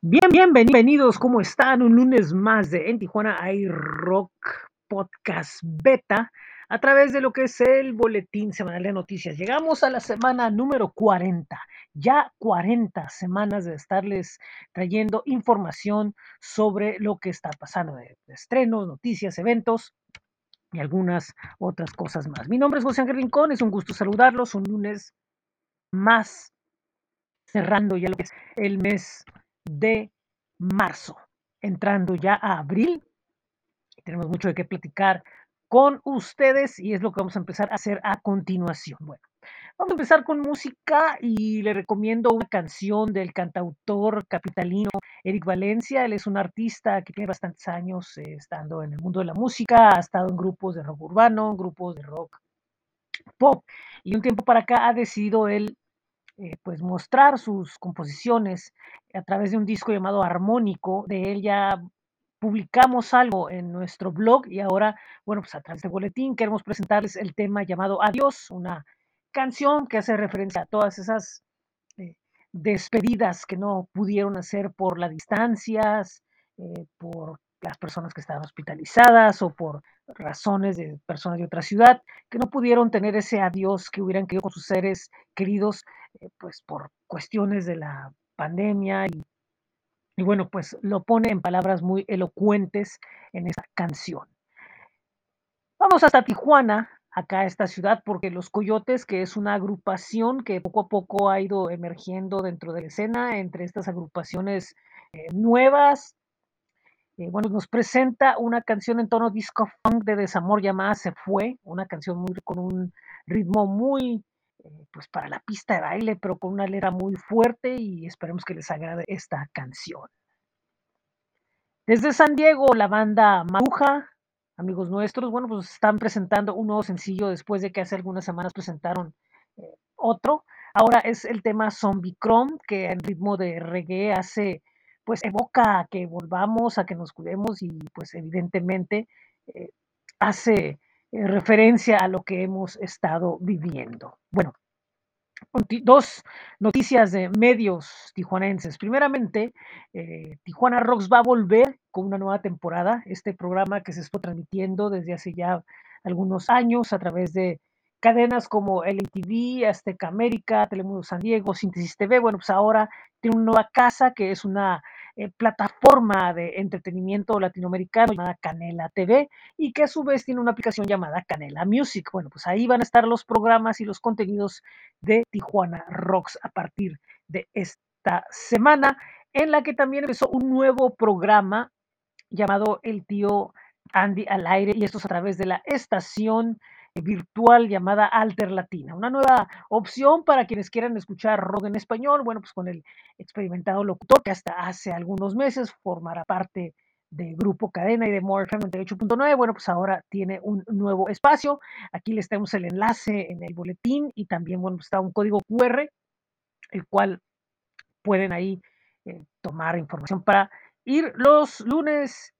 Bien, bienvenidos, ¿cómo están? Un lunes más de En Tijuana hay Rock Podcast Beta a través de lo que es el boletín semanal de noticias. Llegamos a la semana número 40, ya 40 semanas de estarles trayendo información sobre lo que está pasando de estrenos, noticias, eventos y algunas otras cosas más. Mi nombre es José Ángel Rincón, es un gusto saludarlos, un lunes más cerrando ya lo que es el mes de marzo, entrando ya a abril. Tenemos mucho de qué platicar con ustedes y es lo que vamos a empezar a hacer a continuación. Bueno, vamos a empezar con música y le recomiendo una canción del cantautor capitalino Eric Valencia. Él es un artista que tiene bastantes años eh, estando en el mundo de la música, ha estado en grupos de rock urbano, grupos de rock pop y un tiempo para acá ha decidido él eh, pues mostrar sus composiciones a través de un disco llamado Armónico. De él ya publicamos algo en nuestro blog y ahora, bueno, pues a través de boletín queremos presentarles el tema llamado Adiós, una canción que hace referencia a todas esas eh, despedidas que no pudieron hacer por las distancias, eh, por las personas que estaban hospitalizadas o por razones de personas de otra ciudad que no pudieron tener ese adiós que hubieran querido con sus seres queridos, eh, pues por cuestiones de la pandemia y, bueno, pues lo pone en palabras muy elocuentes en esta canción. Vamos hasta Tijuana, acá esta ciudad, porque Los Coyotes, que es una agrupación que poco a poco ha ido emergiendo dentro de la escena, entre estas agrupaciones eh, nuevas, eh, bueno, nos presenta una canción en tono disco funk de desamor llamada Se Fue, una canción muy, con un ritmo muy, eh, pues para la pista de baile, pero con una letra muy fuerte y esperemos que les agrade esta canción. Desde San Diego, la banda Maruja, amigos nuestros, bueno, pues están presentando un nuevo sencillo después de que hace algunas semanas presentaron eh, otro. Ahora es el tema Zombie Chrome, que en ritmo de reggae hace, pues evoca a que volvamos, a que nos cuidemos y pues evidentemente eh, hace eh, referencia a lo que hemos estado viviendo. Bueno, dos noticias de medios tijuanenses. Primeramente, eh, Tijuana Rocks va a volver con una nueva temporada. Este programa que se está transmitiendo desde hace ya algunos años a través de cadenas como LTV, Azteca América, Telemundo San Diego, Síntesis TV. Bueno, pues ahora tiene una nueva casa que es una eh, plataforma de entretenimiento latinoamericano llamada Canela TV y que a su vez tiene una aplicación llamada Canela Music. Bueno, pues ahí van a estar los programas y los contenidos de Tijuana Rocks a partir de esta semana, en la que también empezó un nuevo programa llamado El Tío Andy al aire y esto es a través de la estación virtual llamada Alter Latina, una nueva opción para quienes quieran escuchar rock en español, bueno, pues con el experimentado locutor que hasta hace algunos meses formará parte de Grupo Cadena y de More 98.9, bueno, pues ahora tiene un nuevo espacio. Aquí les tenemos el enlace en el boletín y también, bueno, pues está un código QR, el cual pueden ahí eh, tomar información para ir los lunes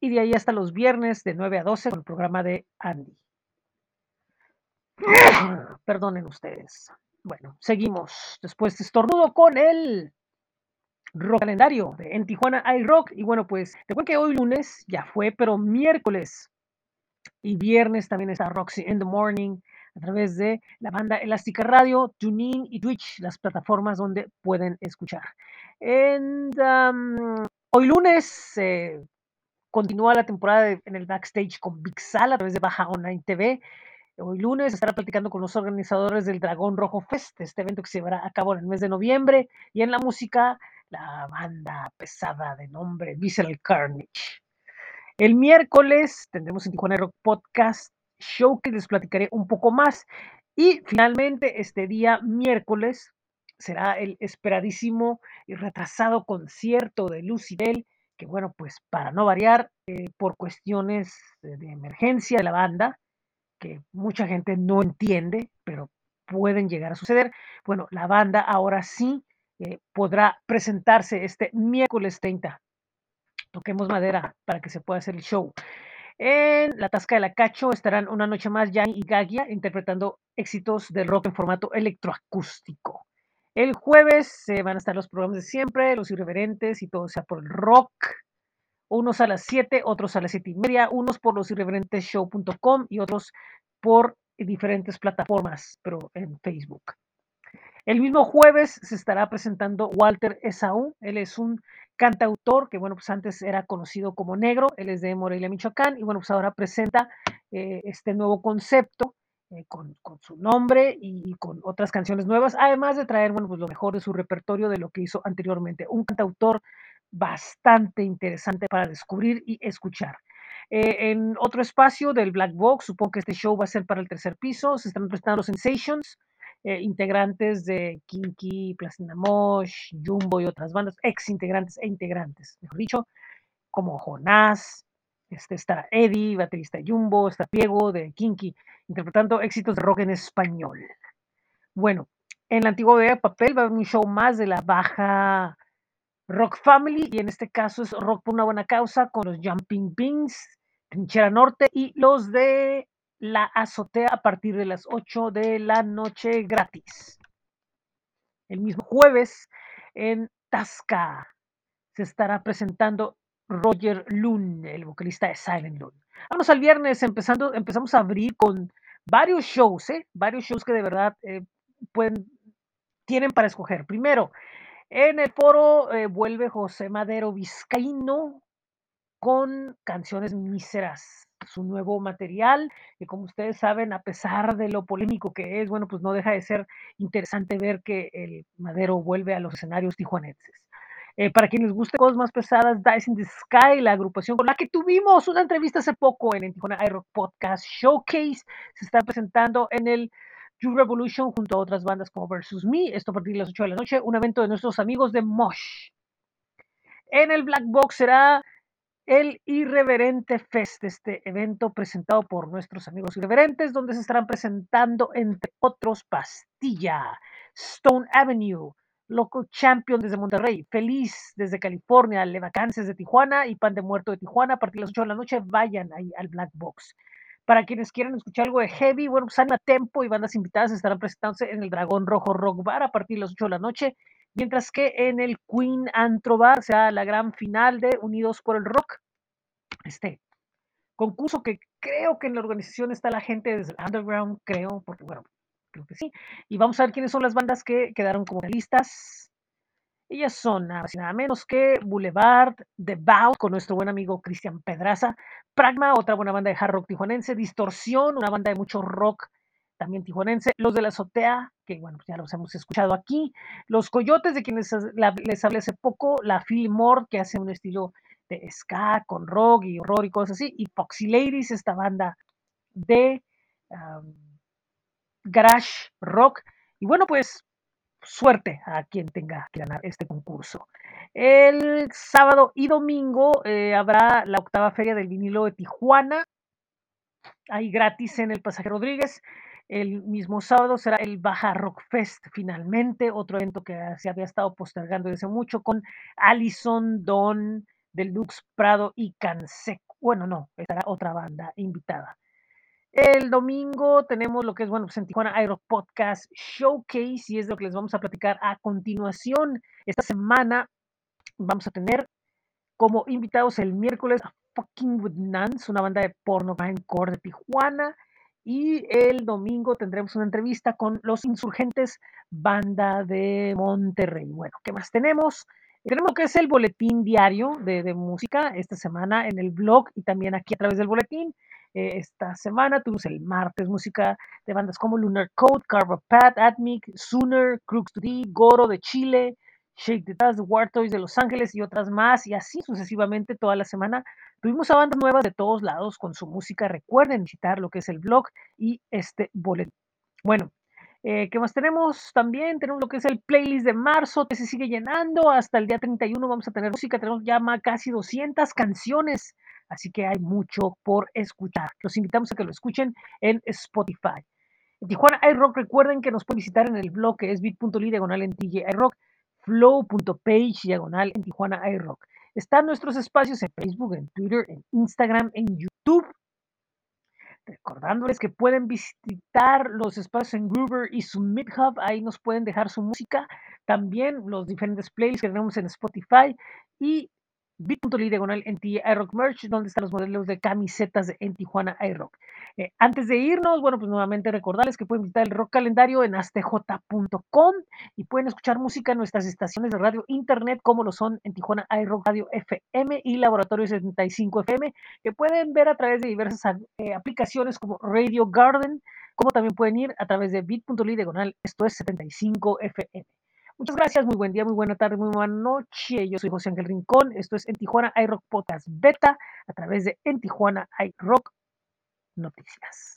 y de ahí hasta los viernes de 9 a 12 con el programa de Andy. Perdonen ustedes. Bueno, seguimos después de estornudo con el rock calendario de En Tijuana hay rock. Y bueno, pues recuerden que hoy lunes ya fue, pero miércoles y viernes también está Roxy in the Morning a través de la banda Elástica Radio, TuneIn y Twitch, las plataformas donde pueden escuchar. And, um, hoy lunes eh, continúa la temporada en el backstage con Big Sal a través de Baja Online TV. Hoy lunes estará platicando con los organizadores del Dragón Rojo Fest, este evento que se llevará a cabo en el mes de noviembre. Y en la música, la banda pesada de nombre Visceral Carnage. El miércoles tendremos en Tijuana Rock Podcast Show que les platicaré un poco más. Y finalmente, este día miércoles será el esperadísimo y retrasado concierto de Lucibel, que bueno, pues para no variar, eh, por cuestiones de, de emergencia de la banda, que mucha gente no entiende, pero pueden llegar a suceder. Bueno, la banda ahora sí eh, podrá presentarse este miércoles 30. Toquemos madera para que se pueda hacer el show. En la Tasca de la Cacho estarán una noche más Jan y Gagia interpretando éxitos del rock en formato electroacústico. El jueves eh, van a estar los programas de siempre, los irreverentes y todo sea por el rock. Unos a las 7, otros a las 7 y media, unos por los irreverentesshow.com y otros por diferentes plataformas, pero en Facebook. El mismo jueves se estará presentando Walter Esaú. Él es un cantautor que, bueno, pues antes era conocido como Negro. Él es de Morelia, Michoacán. Y, bueno, pues ahora presenta eh, este nuevo concepto eh, con, con, su nombre y, y, con otras canciones nuevas, además de traer, bueno, pues lo mejor de su repertorio de lo que hizo anteriormente. Un cantautor bastante interesante para descubrir y escuchar. Eh, en otro espacio del Black Box, supongo que este show va a ser para el tercer piso, se están presentando los Sensations, eh, integrantes de Kinky, Plastina Mosh, Jumbo y otras bandas, ex integrantes e integrantes, mejor dicho, como Jonás, este, está Eddie, baterista de Jumbo, está Piego de Kinky, interpretando éxitos de rock en español. Bueno, en la antigua papel va a haber un show más de la baja Rock Family, y en este caso es Rock por una buena causa con los Jumping Beans, Trinchera Norte y los de la azotea a partir de las 8 de la noche gratis. El mismo jueves en Tasca se estará presentando Roger Loon, el vocalista de Silent Loon. Vamos al viernes, empezando, empezamos a abrir con varios shows, ¿eh? varios shows que de verdad eh, pueden, tienen para escoger. Primero, en el foro eh, vuelve José Madero Vizcaíno con canciones míseras su nuevo material, que como ustedes saben, a pesar de lo polémico que es, bueno, pues no deja de ser interesante ver que el Madero vuelve a los escenarios tijuanenses. Eh, para quienes les guste cosas más pesadas, Dice in the Sky, la agrupación con la que tuvimos una entrevista hace poco en el Tijuana iRock Podcast Showcase, se está presentando en el You Revolution junto a otras bandas como Versus Me, esto a partir de las 8 de la noche, un evento de nuestros amigos de Mosh. En el Black Box será el Irreverente Fest, este evento presentado por nuestros amigos irreverentes, donde se estarán presentando, entre otros, Pastilla, Stone Avenue, Loco Champion desde Monterrey, Feliz desde California, Levacances de Tijuana y Pan de Muerto de Tijuana. A partir de las 8 de la noche, vayan ahí al Black Box. Para quienes quieran escuchar algo de heavy, bueno, pues a Tempo y bandas invitadas estarán presentándose en el Dragón Rojo Rock Bar a partir de las 8 de la noche mientras que en el Queen Antro Bar será la gran final de Unidos por el Rock, este concurso que creo que en la organización está la gente desde el underground, creo, porque bueno, creo que sí, y vamos a ver quiénes son las bandas que quedaron como listas. Ellas son nada menos que Boulevard, The Bow, con nuestro buen amigo Cristian Pedraza, Pragma, otra buena banda de hard rock tijuanense, Distorsión, una banda de mucho rock también tijuanense, los de la azotea, que bueno, pues ya los hemos escuchado aquí, los coyotes de quienes les hablé hace poco, la Fillmore, que hace un estilo de ska con rock y horror y cosas así, y Foxy Ladies, esta banda de garage rock, y bueno, pues suerte a quien tenga que ganar este concurso. El sábado y domingo eh, habrá la octava feria del vinilo de Tijuana, ahí gratis en el Pasaje Rodríguez. El mismo sábado será el Baja Rock Fest, finalmente, otro evento que se había estado postergando desde mucho con Allison, Don, Deluxe, Prado y Canseco. Bueno, no, estará otra banda invitada. El domingo tenemos lo que es, bueno, pues en Tijuana Aero Podcast Showcase y es lo que les vamos a platicar a continuación. Esta semana vamos a tener como invitados el miércoles a Fucking With Nuns, una banda de porno core de Tijuana. Y el domingo tendremos una entrevista con los insurgentes, banda de Monterrey. Bueno, ¿qué más tenemos? Tenemos lo que es el boletín diario de, de, música esta semana en el blog y también aquí a través del boletín. Eh, esta semana tuvimos el martes música de bandas como Lunar Code, Carver Pat, Atmic, Sooner, Crooks 2D, Goro de Chile, Shake the Dust, War Toys de Los Ángeles y otras más, y así sucesivamente toda la semana. Tuvimos a bandas nuevas de todos lados con su música. Recuerden visitar lo que es el blog y este boletín. Bueno, eh, ¿qué más tenemos? También tenemos lo que es el playlist de marzo, que se sigue llenando. Hasta el día 31 vamos a tener música. Tenemos ya casi 200 canciones, así que hay mucho por escuchar. Los invitamos a que lo escuchen en Spotify. En Tijuana iRock, recuerden que nos pueden visitar en el blog que es bit.ly diagonal en TJ iRock, flow.page diagonal en Tijuana iRock. Están nuestros espacios en Facebook, en Twitter, en Instagram, en YouTube. Recordándoles que pueden visitar los espacios en Groover y su Hub, ahí nos pueden dejar su música, también los diferentes playlists que tenemos en Spotify y bit.ly diagonal en iRock Merch, donde están los modelos de camisetas en Tijuana iRock. Eh, antes de irnos, bueno, pues nuevamente recordarles que pueden visitar el rock calendario en astj.com y pueden escuchar música en nuestras estaciones de radio internet, como lo son en Tijuana iRock Radio FM y Laboratorio 75 FM, que pueden ver a través de diversas eh, aplicaciones como Radio Garden, como también pueden ir a través de bit.ly diagonal, esto es 75 FM. Muchas gracias, muy buen día, muy buena tarde, muy buena noche. Yo soy José Ángel Rincón. Esto es En Tijuana iRock Podcast Beta a través de En Tijuana iRock Noticias.